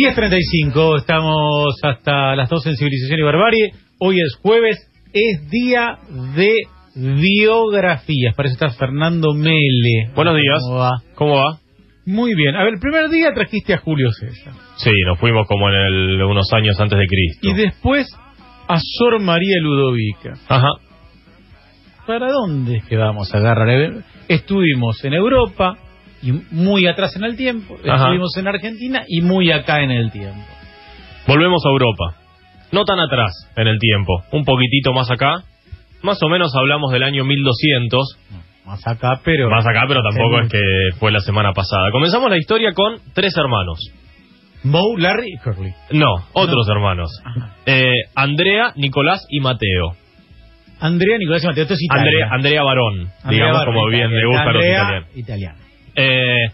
10.35, estamos hasta las 12 en Civilización y Barbarie. Hoy es jueves, es día de biografías. Para eso está Fernando Mele. Buenos días. ¿Cómo va? ¿Cómo va? Muy bien. A ver, el primer día trajiste a Julio César. Sí, nos fuimos como en el- unos años antes de Cristo. Y después a Sor María Ludovica. Ajá. ¿Para dónde es que vamos a agarrar? Estuvimos en Europa y muy atrás en el tiempo. Ajá. Estuvimos en Argentina y muy acá en el tiempo. Volvemos a Europa. No tan atrás en el tiempo, un poquitito más acá. Más o menos hablamos del año 1200. Más acá, pero... Más acá, pero tampoco Sí. es que fue la semana pasada. Comenzamos la historia con tres hermanos. Moe, Larry y Curly. No, otros hermanos. Eh, Andrea, Nicolás y Mateo. Andrea Nicolás y Mateo. Esto es Italia. Andrea, Andrea Barón, Andrea digamos como bien Italia. le gusta a los italianos. italiano. Eh,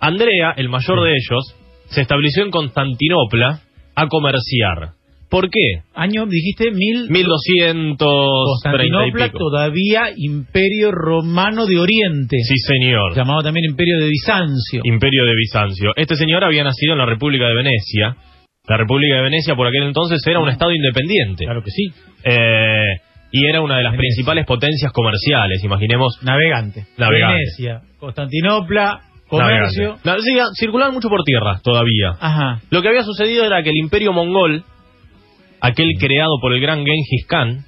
Andrea, el mayor de ellos, se estableció en Constantinopla a comerciar. ¿Por qué? Año, dijiste, mil... 1230 y Constantinopla, pico. todavía Imperio Romano de Oriente. Sí, señor. Llamado también Imperio de Bizancio. Imperio de Bizancio. Este señor había nacido en la República de Venecia. La República de Venecia por aquel entonces era un estado independiente. Claro que sí. Eh, y era una de las Venecia. principales potencias comerciales, imaginemos. Navegante. Navegante. Venecia, Constantinopla, comercio. La- sí, circulaban mucho por tierra todavía. Ajá. Lo que había sucedido era que el imperio mongol, aquel creado por el gran Genghis Khan,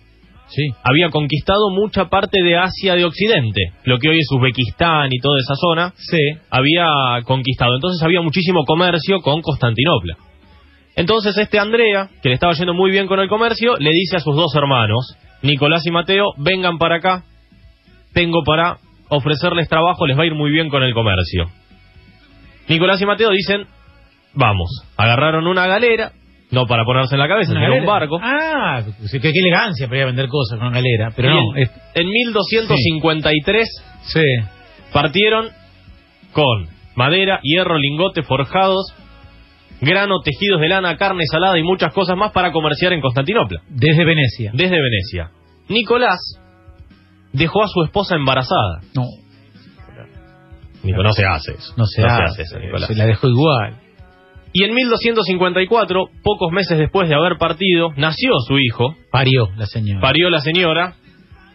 Sí. había conquistado mucha parte de Asia de Occidente, lo que hoy es Uzbekistán y toda esa zona, Sí. había conquistado. Entonces había muchísimo comercio con Constantinopla. Entonces este Andrea, que le estaba yendo muy bien con el comercio, le dice a sus dos hermanos, Nicolás y Mateo, vengan para acá, tengo para ofrecerles trabajo, les va a ir muy bien con el comercio. Nicolás y Mateo dicen, vamos, agarraron una galera, no para ponerse en la cabeza, sino un barco. Ah, pues, qué, qué elegancia para ir a vender cosas con una galera. Pero no. en, es- en 1253 sí. partieron con madera, hierro, lingote, forjados, grano, tejidos de lana, carne salada y muchas cosas más para comerciar en Constantinopla, Desde Venecia. desde Venecia. Nicolás dejó a su esposa embarazada. No. Nico, no se hace eso. No se, hace, eso, Nicolás. Se la dejó igual. Y en 1254, pocos meses después de haber partido, nació su hijo, Parió la señora. parió la señora,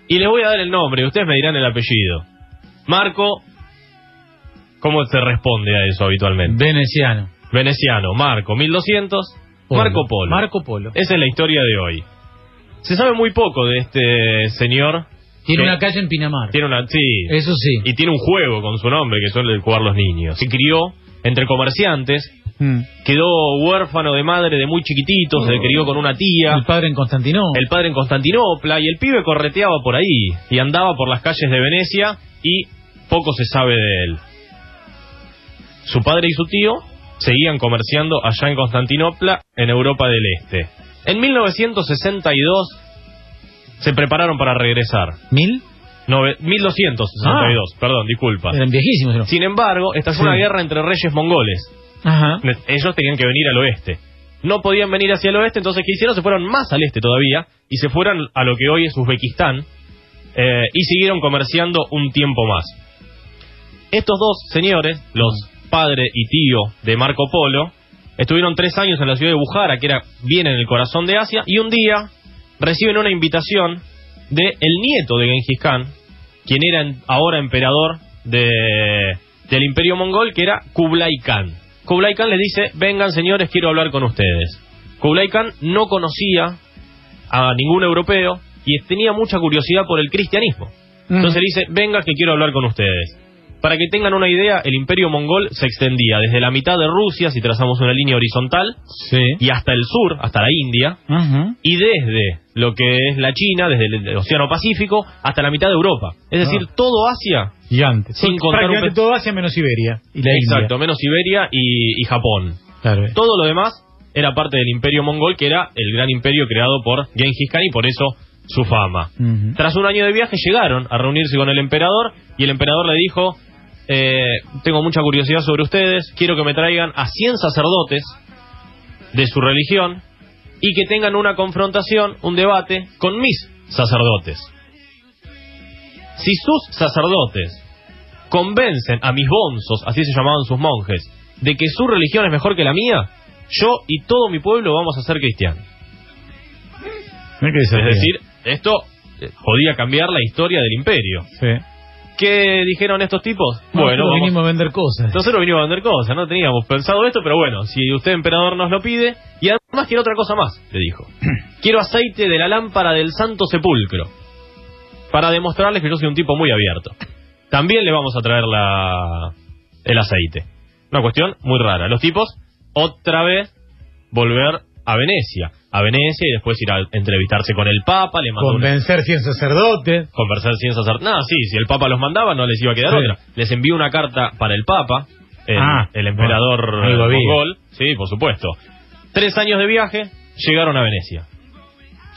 y les voy a dar el nombre, ustedes me dirán el apellido. Marco, ¿cómo se responde a eso habitualmente? Veneciano. Veneciano, Marco, 1200, Polo. Marco Polo. Marco Polo. Esa es la historia de hoy. Se sabe muy poco de este señor. Tiene que una calle en Pinamar. Tiene una, sí, Eso sí. y tiene un juego con su nombre que suelen jugar los niños. Se crió entre comerciantes, Mm. quedó huérfano de madre de muy chiquitito, se crió con una tía. El padre en Constantinopla. el padre en Constantinopla y el pibe correteaba por ahí y andaba por las calles de Venecia y poco se sabe de él. Su padre y su tío seguían comerciando allá en Constantinopla, en Europa del Este. En 1962 se prepararon para regresar. ¿Mil? Nove- 1262, perdón, disculpa. Eran viejísimos. ¿no? Sin embargo, esta Sí. una guerra entre reyes mongoles. Ajá. Ellos tenían que venir al oeste. No podían venir hacia el oeste, entonces ¿qué hicieron? Se fueron más al este todavía y se fueron a lo que hoy es Uzbekistán eh, y siguieron comerciando un tiempo más. Estos dos señores, los padre y tío de Marco Polo, estuvieron tres años en la ciudad de Bujara, que era bien en el corazón de Asia, y un día reciben una invitación de el nieto de Genghis Khan, quien era ahora emperador de, del imperio mongol, que era Kublai Khan. Kublai Khan les dice, vengan señores, quiero hablar con ustedes. Kublai Khan no conocía a ningún europeo y tenía mucha curiosidad por el cristianismo. Entonces le dice, venga que quiero hablar con ustedes. Para que tengan una idea, el imperio mongol se extendía desde la mitad de Rusia, si trazamos una línea horizontal, Sí. y hasta el sur, hasta la India, y desde lo que es la China, desde el, Océano Pacífico, hasta la mitad de Europa. Es decir, Ah. todo Asia, Gigante. Sin contar un Prácticamente pe- todo Asia menos Siberia. Y la exacto, menos Siberia y, y Japón. Claro. Todo lo demás era parte del imperio mongol, que era el gran imperio creado por Genghis Khan y por eso su fama. Tras un año de viaje llegaron a reunirse con el emperador y el emperador le dijo, eh, tengo mucha curiosidad sobre ustedes, quiero que me traigan a 100 sacerdotes de su religión y que tengan una confrontación, un debate con mis sacerdotes. Si sus sacerdotes convencen a mis bonzos, así se llamaban sus monjes, de que su religión es mejor que la mía, yo y todo mi pueblo vamos a ser cristianos. Es decir, esto eh, podía cambiar la historia del imperio. Sí. ¿Qué dijeron estos tipos? bueno, bueno, vamos- vinimos a vender cosas. nosotros vinimos a vender cosas, no teníamos pensado esto, pero bueno, si usted emperador nos lo pide, y además quiero otra cosa más, le dijo. Quiero aceite de la lámpara del Santo Sepulcro, para demostrarles que yo soy un tipo muy abierto. También le vamos a traer la, el aceite. Una cuestión muy rara. Los tipos, otra vez, volver a Venecia. A Venecia y después ir a entrevistarse con el Papa, le mandó Convencer 100 sacerdotes. conversar sin sacer nada. Sí, si el Papa los mandaba, no les iba a quedar Sí. otra. Les envió una carta para el Papa, el, Ah, el emperador bueno, mongol. Sí, por supuesto. Tres años de viaje, llegaron a Venecia.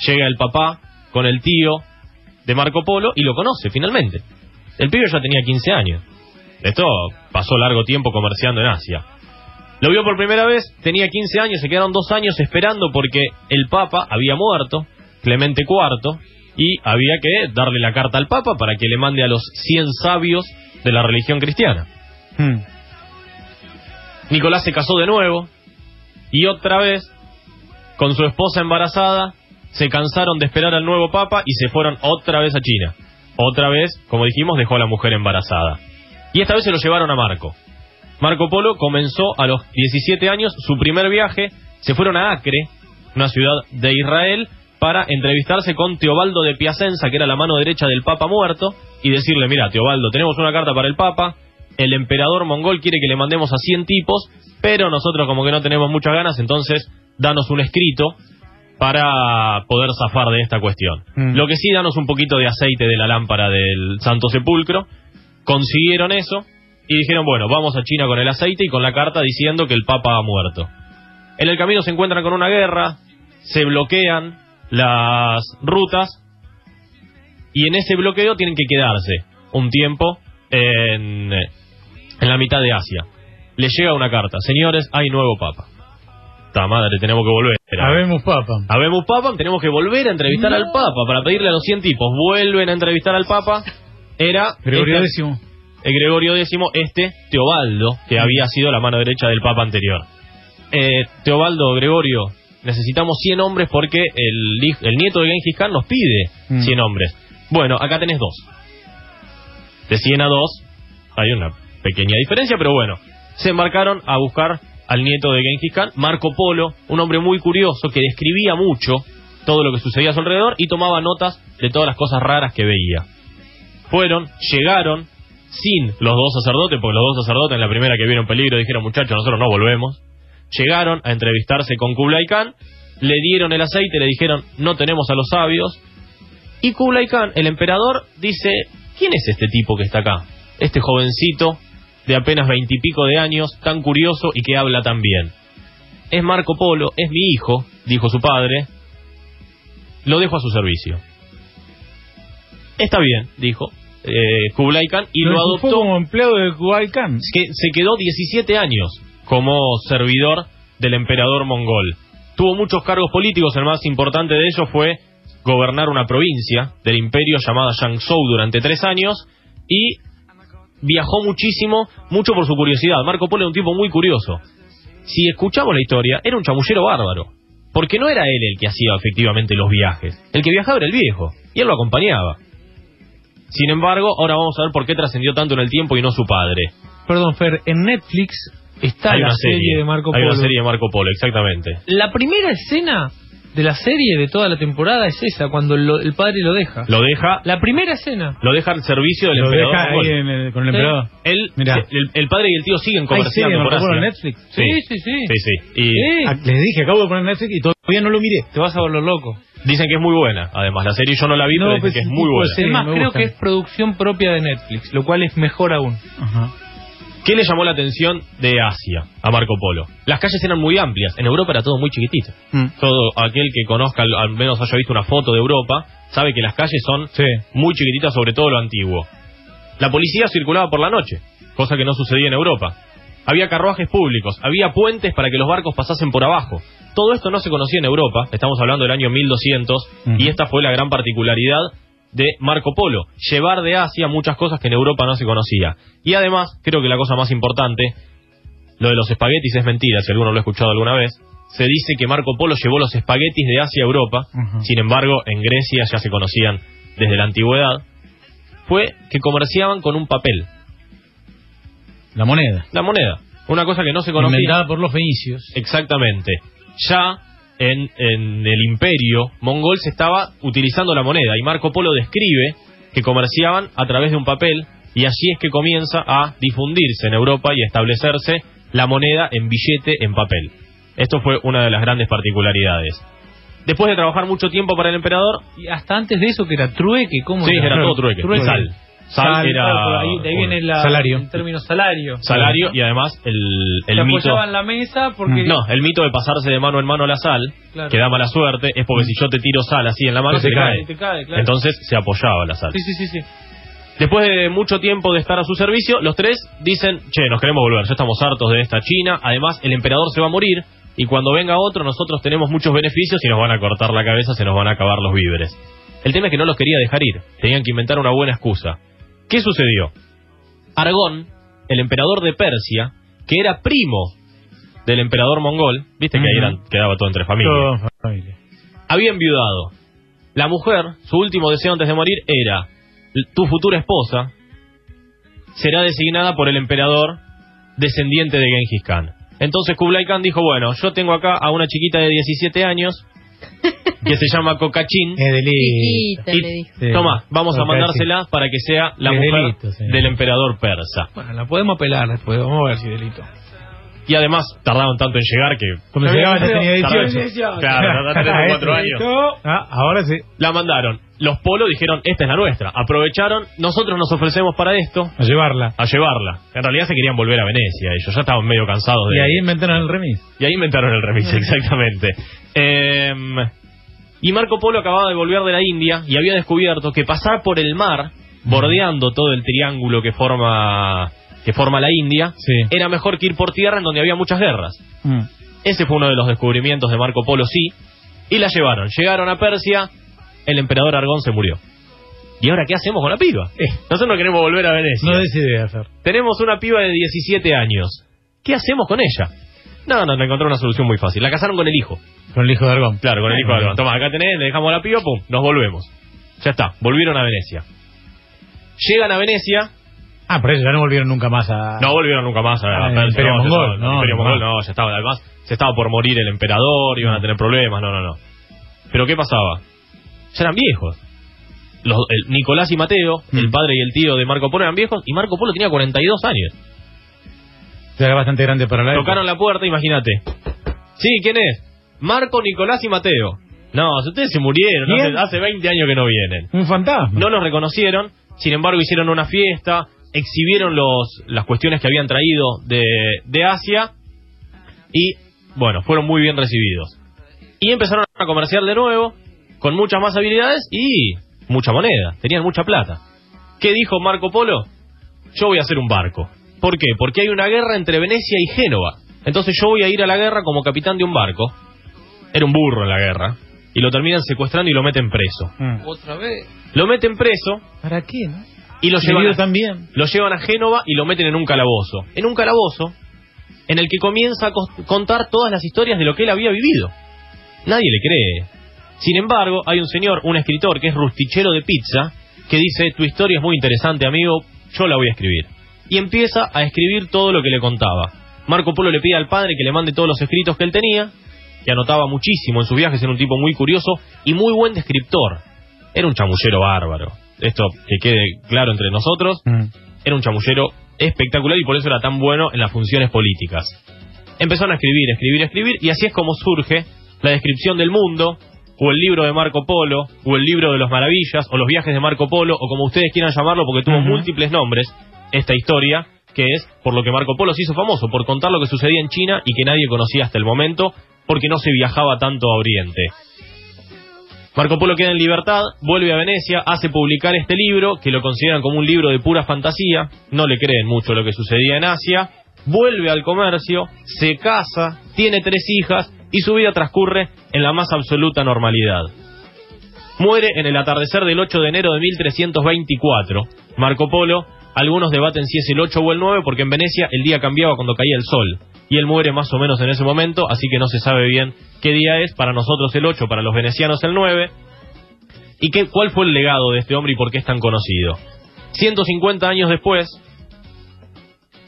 Llega el papá con el tío de Marco Polo y lo conoce finalmente. El pibe ya tenía 15 años. Esto pasó largo tiempo comerciando en Asia. Lo vio por primera vez, tenía 15 años, se quedaron dos años esperando porque el Papa había muerto, Clemente IV, y había que darle la carta al Papa para que le mande a los 100 sabios de la religión cristiana. Hmm. Nicolás se casó de nuevo y otra vez, con su esposa embarazada, se cansaron de esperar al nuevo Papa y se fueron otra vez a China. Otra vez, como dijimos, dejó a la mujer embarazada. Y esta vez se lo llevaron a Marco. Marco Polo comenzó a los 17 años su primer viaje, se fueron a Acre, una ciudad de Israel, para entrevistarse con Teobaldo de Piacenza, que era la mano derecha del Papa muerto, y decirle, mira, Teobaldo, tenemos una carta para el Papa, el emperador mongol quiere que le mandemos a 100 tipos, pero nosotros como que no tenemos muchas ganas, entonces danos un escrito para poder zafar de esta cuestión. Mm. Lo que sí, danos un poquito de aceite de la lámpara del Santo Sepulcro. Consiguieron eso y dijeron, bueno, vamos a China con el aceite y con la carta diciendo que el Papa ha muerto. En el camino se encuentran con una guerra, se bloquean las rutas y en ese bloqueo tienen que quedarse un tiempo en, en la mitad de Asia. Le llega una carta, señores, hay nuevo Papa. Ta madre, tenemos que volver. Habemos papa. Habemos Papa, tenemos que volver a entrevistar al Papa para pedirle a los 100 tipos. Vuelven a entrevistar al Papa. Era Gregorio este-. El Gregorio X, este Teobaldo, que había sido la mano derecha del Papa anterior. Eh, Teobaldo, Gregorio, necesitamos 100 hombres porque el, nieto de Genghis Khan nos pide Mm. 100 hombres. Bueno, acá tenés dos. De 100 a 2 hay una pequeña diferencia, pero bueno. Se embarcaron a buscar al nieto de Genghis Khan, Marco Polo, un hombre muy curioso que describía mucho todo lo que sucedía a su alrededor y tomaba notas de todas las cosas raras que veía. Fueron, llegaron, sin los dos sacerdotes, porque los dos sacerdotes en la primera que vieron peligro dijeron, muchachos, nosotros no volvemos. Llegaron a entrevistarse con Kublai Khan, le dieron el aceite, le dijeron, no tenemos a los sabios. Y Kublai Khan, el emperador, dice, ¿quién es este tipo que está acá? Este jovencito de apenas veintipico de años, tan curioso y que habla tan bien. Es Marco Polo, es mi hijo, dijo su padre. Lo dejo a su servicio. Está bien, dijo eh, Kublai Khan, y lo adoptó como empleado de Kublai Khan. que se quedó 17 años como servidor del emperador mongol. Tuvo muchos cargos políticos, el más importante de ellos fue gobernar una provincia del imperio llamada Jiangzhou durante tres años y viajó muchísimo, mucho por su curiosidad. Marco Polo era un tipo muy curioso. Si escuchamos la historia, era un chamullero bárbaro. Porque no era él el que hacía efectivamente los viajes. El que viajaba era el viejo. Y él lo acompañaba. Sin embargo, ahora vamos a ver por qué trascendió tanto en el tiempo y no su padre. Perdón, Fer, en Netflix está Hay la una serie, de Marco Hay Polo. una serie de Marco Polo, exactamente. La primera escena de la serie de toda la temporada es esa, cuando lo- el padre lo deja. Lo deja, La primera escena. lo deja al servicio del Lo emperador. deja ahí en el- con el Sí. emperador. Él, Mirá. el, el padre y el tío siguen ¿Hay serie comerciando de por en Asia. Netflix? Sí, sí, sí. Sí, sí. Y Sí. Ah, les dije, acabo de poner Netflix y todavía no lo miré. Te vas a volver loco. dicen que es muy buena. Además, la serie yo no la vi, No, pero dicen pues, que es muy de buena. serie. es más, me creo gustan. que es producción propia de Netflix, lo cual es mejor aún. Ajá. ¿Qué le llamó la atención de Asia a Marco Polo? Las calles eran muy amplias. En Europa era todo muy chiquitito. Mm. Todo aquel que conozca, al- menos haya visto una foto de Europa, sabe que las calles son Sí. muy chiquititas, sobre todo lo antiguo. La policía circulaba por la noche, cosa que no sucedía en Europa. Había carruajes públicos, había puentes para que los barcos pasasen por abajo. Todo esto no se conocía en Europa, estamos hablando del año 1200, Ujú. y esta fue la gran particularidad de Marco Polo, llevar de Asia muchas cosas que en Europa no se conocía. Y además, creo que la cosa más importante, lo de los espaguetis es mentira, si alguno lo ha escuchado alguna vez. Se dice que Marco Polo llevó los espaguetis de Asia a Europa, sin embargo, en Grecia ya se conocían desde la antigüedad. Fue que comerciaban con un papel, La moneda. la moneda, una cosa que no se conocía. Inventada por los fenicios. Exactamente. Ya en, en el imperio mongol se estaba utilizando la moneda y Marco Polo describe que comerciaban a través de un papel y allí es que comienza a difundirse en Europa y a establecerse la moneda en billete en papel. Esto fue una de las grandes particularidades. Después de trabajar mucho tiempo para el emperador, Y hasta antes de eso, que era trueque, ¿cómo sí, era todo trueque, Trueque. sal. Sal, Sal, era claro, ahí, de ahí viene la, Salario. el término salario. salario y además el, el Se mito... en la mesa porque... No, el mito de pasarse de mano en mano la sal, Claro. que da mala suerte, es porque si yo te tiro sal así en la mano, Se cae. cae. te cae, claro. Entonces se apoyaba la sal. Sí, sí, sí, sí. Después de mucho tiempo de estar a su servicio, los tres dicen, che, nos queremos volver, ya estamos hartos de esta China, además el emperador se va a morir y cuando venga otro nosotros tenemos muchos beneficios y nos van a cortar la cabeza, se nos van a acabar los víveres. El tema es que no los quería dejar ir, tenían que inventar una buena excusa. ¿Qué sucedió? Argón, el emperador de Persia, que era primo del emperador mongol, viste que ahí eran, quedaba todo entre familias, Todo familia. había enviudado. La mujer, su último deseo antes de morir era, tu futura esposa será designada por el emperador descendiente de Genghis Khan. Entonces Kublai Khan dijo, bueno, yo tengo acá a una chiquita de 17 años que se llama Cocachín. Es delito. Y-. Toma, vamos a mandársela para que sea la mujer delito, del emperador persa. Bueno, la podemos apelar después, vamos a ver si delito. Y además tardaron tanto en llegar que... Cuando llegaba ya tenía Tardaron- 18. Claro, ya tenés cuatro años. Ah, ahora sí. La mandaron. Los polos dijeron, esta es la nuestra. Aprovecharon, nosotros nos ofrecemos para esto, A llevarla. a llevarla. En realidad se querían volver a Venecia, ellos ya estaban medio cansados de... Y ahí inventaron el remis. Y ahí inventaron el remis, exactamente. Em, y Marco Polo acababa de volver de la India y había descubierto que pasar por el mar, bordeando todo el triángulo que forma, que forma la India, Sí. era mejor que ir por tierra en donde había muchas guerras. Mm. Ese fue uno de los descubrimientos de Marco Polo, sí. Y la llevaron. Llegaron a Persia, el emperador Argón se murió. ¿Y ahora qué hacemos con la piba? Eh. Nosotros no queremos volver a Venecia. No des idea, Fer. Tenemos una piba de 17 años. ¿Qué hacemos con ella? No, no, le encontró una solución muy fácil. La casaron con el hijo. Con el hijo de Argón. Claro, con el hijo de Argón. Toma, acá tenés, le dejamos la piba, pum, nos volvemos. Ya está, volvieron a Venecia. Llegan a Venecia, Ah, por eso ya no volvieron nunca más a... no volvieron nunca más a, el Imperio no, Mongol, estaba- el no, Imperio no. Mongol, no, ya estaba, además, se estaba por morir el emperador, iban a tener problemas, no, no, no. Pero ¿qué pasaba? Ya eran viejos. Los, el- Nicolás y Mateo, el Mm. padre y el tío de Marco Polo eran viejos, y Marco Polo tenía 42 años. Ya era bastante grande para la Tocaron la puerta, imagínate. Sí, ¿quién es? Marco, Nicolás y Mateo. No, ustedes se murieron, hace, hace 20 años que no vienen. Un fantasma. No los reconocieron, sin embargo hicieron una fiesta, exhibieron los, las cuestiones que habían traído de, de Asia y, bueno, fueron muy bien recibidos. Y empezaron a comerciar de nuevo, con muchas más habilidades y mucha moneda, tenían mucha plata. ¿Qué dijo Marco Polo? Yo voy a hacer un barco. ¿Por qué? Porque hay una guerra entre Venecia y Génova. Entonces yo voy a ir a la guerra como capitán de un barco. Era un burro en la guerra. Y lo terminan secuestrando y lo meten preso. Mm. Otra vez. Lo meten preso ¿Para qué, no? Y lo llevan, a, también. lo llevan a Génova y lo meten en un calabozo. En un calabozo en el que comienza a contar todas las historias de lo que él había vivido. Nadie le cree. Sin embargo, hay un señor, un escritor que es rustichero de pizza, que dice, tu historia es muy interesante, amigo, yo la voy a escribir. Y empieza a escribir todo lo que le contaba. Marco Polo le pide al padre que le mande todos los escritos que él tenía, que anotaba muchísimo en sus viajes, era un tipo muy curioso y muy buen descriptor. Era un chamullero bárbaro. Esto que quede claro entre nosotros, Mm. era un chamullero espectacular y por eso era tan bueno en las funciones políticas. Empezaron a escribir, escribir, escribir y así es como surge la descripción del mundo, o el libro de Marco Polo, o el libro de los maravillas, o los viajes de Marco Polo, o como ustedes quieran llamarlo porque tuvo múltiples nombres, esta historia, que es por lo que Marco Polo se hizo famoso, por contar lo que sucedía en China y que nadie conocía hasta el momento, porque no se viajaba tanto a Oriente. Marco Polo queda en libertad, vuelve a Venecia, hace publicar este libro, que lo consideran como un libro de pura fantasía, no le creen mucho lo que sucedía en Asia, vuelve al comercio, se casa, tiene tres hijas y su vida transcurre en la más absoluta normalidad. Muere en el atardecer del 8 de enero de 1324. Marco Polo, algunos debaten si es el 8 o el 9 porque en Venecia el día cambiaba cuando caía el sol. Y él muere más o menos en ese momento, así que no se sabe bien qué día es, para nosotros el 8, para los venecianos el 9. ¿Y qué, cuál fue el legado de este hombre y por qué es tan conocido? 150 años después,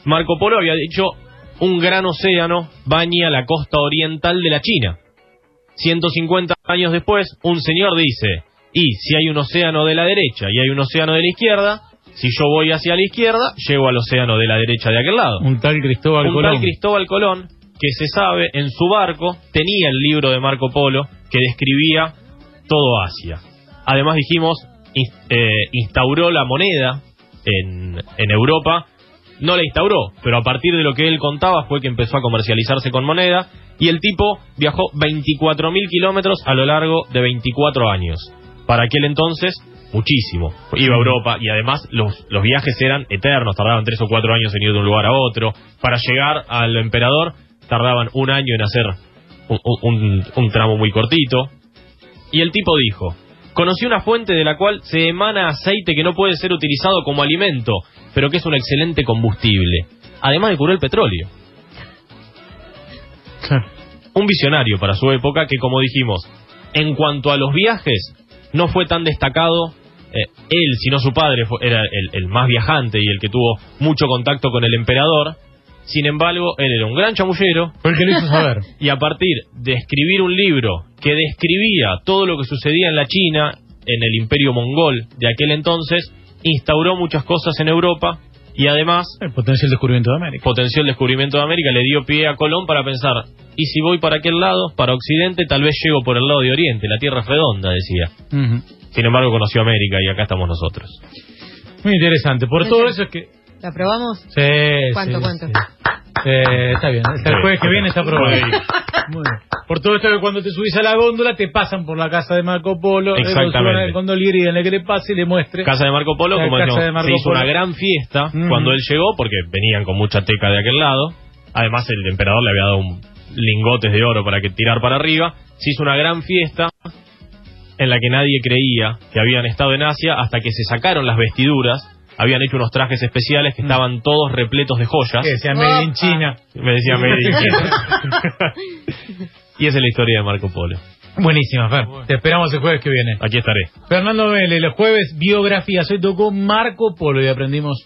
Marco Polo había dicho, un gran océano baña la costa oriental de la China. 150 años después, un señor dice, y si hay un océano de la derecha y hay un océano de la izquierda, si yo voy hacia la izquierda, llego al océano de la derecha de aquel lado. Un tal Cristóbal un Colón. tal Cristóbal Colón, que se sabe, en su barco tenía el libro de Marco Polo que describía todo Asia. Además dijimos, eh, instauró la moneda en, en Europa. No la instauró, pero a partir de lo que él contaba fue que empezó a comercializarse con moneda y el tipo viajó 24.000 kilómetros a lo largo de 24 años. Para aquel entonces, muchísimo. Iba a Europa y además los, los viajes eran eternos, tardaban 3 o 4 años en ir de un lugar a otro. Para llegar al emperador tardaban un año en hacer un, un- un tramo muy cortito. Y el tipo dijo, conocí una fuente de la cual se emana aceite que no puede ser utilizado como alimento, pero que es un excelente combustible. Además de curar el petróleo. Un visionario para su época que, como dijimos, en cuanto a los viajes, no fue tan destacado. Eh, él, sino su padre, fue- era el, el más viajante y el que tuvo mucho contacto con el emperador. Sin embargo, él era un gran chamullero, Fue el que lo hizo saber. y a partir de escribir un libro que describía todo lo que sucedía en la China, en el imperio mongol de aquel entonces, instauró muchas cosas en Europa y además El potencial descubrimiento de América. descubrimiento de América, le dio pie a Colón para pensar, y si voy para aquel lado, para Occidente, tal vez llego por el lado de Oriente, la Tierra es redonda, decía. Sin embargo, conoció América y acá estamos nosotros. Muy interesante. Por todo eso es que... ¿La probamos? Sí, ¿Cuánto, sí, cuánto? sí. Eh, está bien. Hasta el jueves que viene está bien. Por todo esto que cuando te subís a la góndola te pasan por la casa de Marco Polo, Exactamente. al gondolier y denle que le pase y le muestre. Casa de Marco Polo, como casa decíamos, de Marco se hizo Polo. una gran fiesta cuando él llegó, porque venían con mucha teca de aquel lado. Además, el emperador le había dado un lingotes de oro para que tirar para arriba. Se hizo una gran fiesta en la que nadie creía que habían estado en Asia hasta que se sacaron las vestiduras. Habían hecho unos trajes especiales que Mm. estaban todos repletos de joyas. Que decía Made in. China. Me decía Made in China. y esa es la historia de Marco Polo. Buenísima, Fer. Te esperamos el jueves que viene. Aquí estaré. Fernando Vélez, el jueves, biografías. Hoy tocó Marco Polo y aprendimos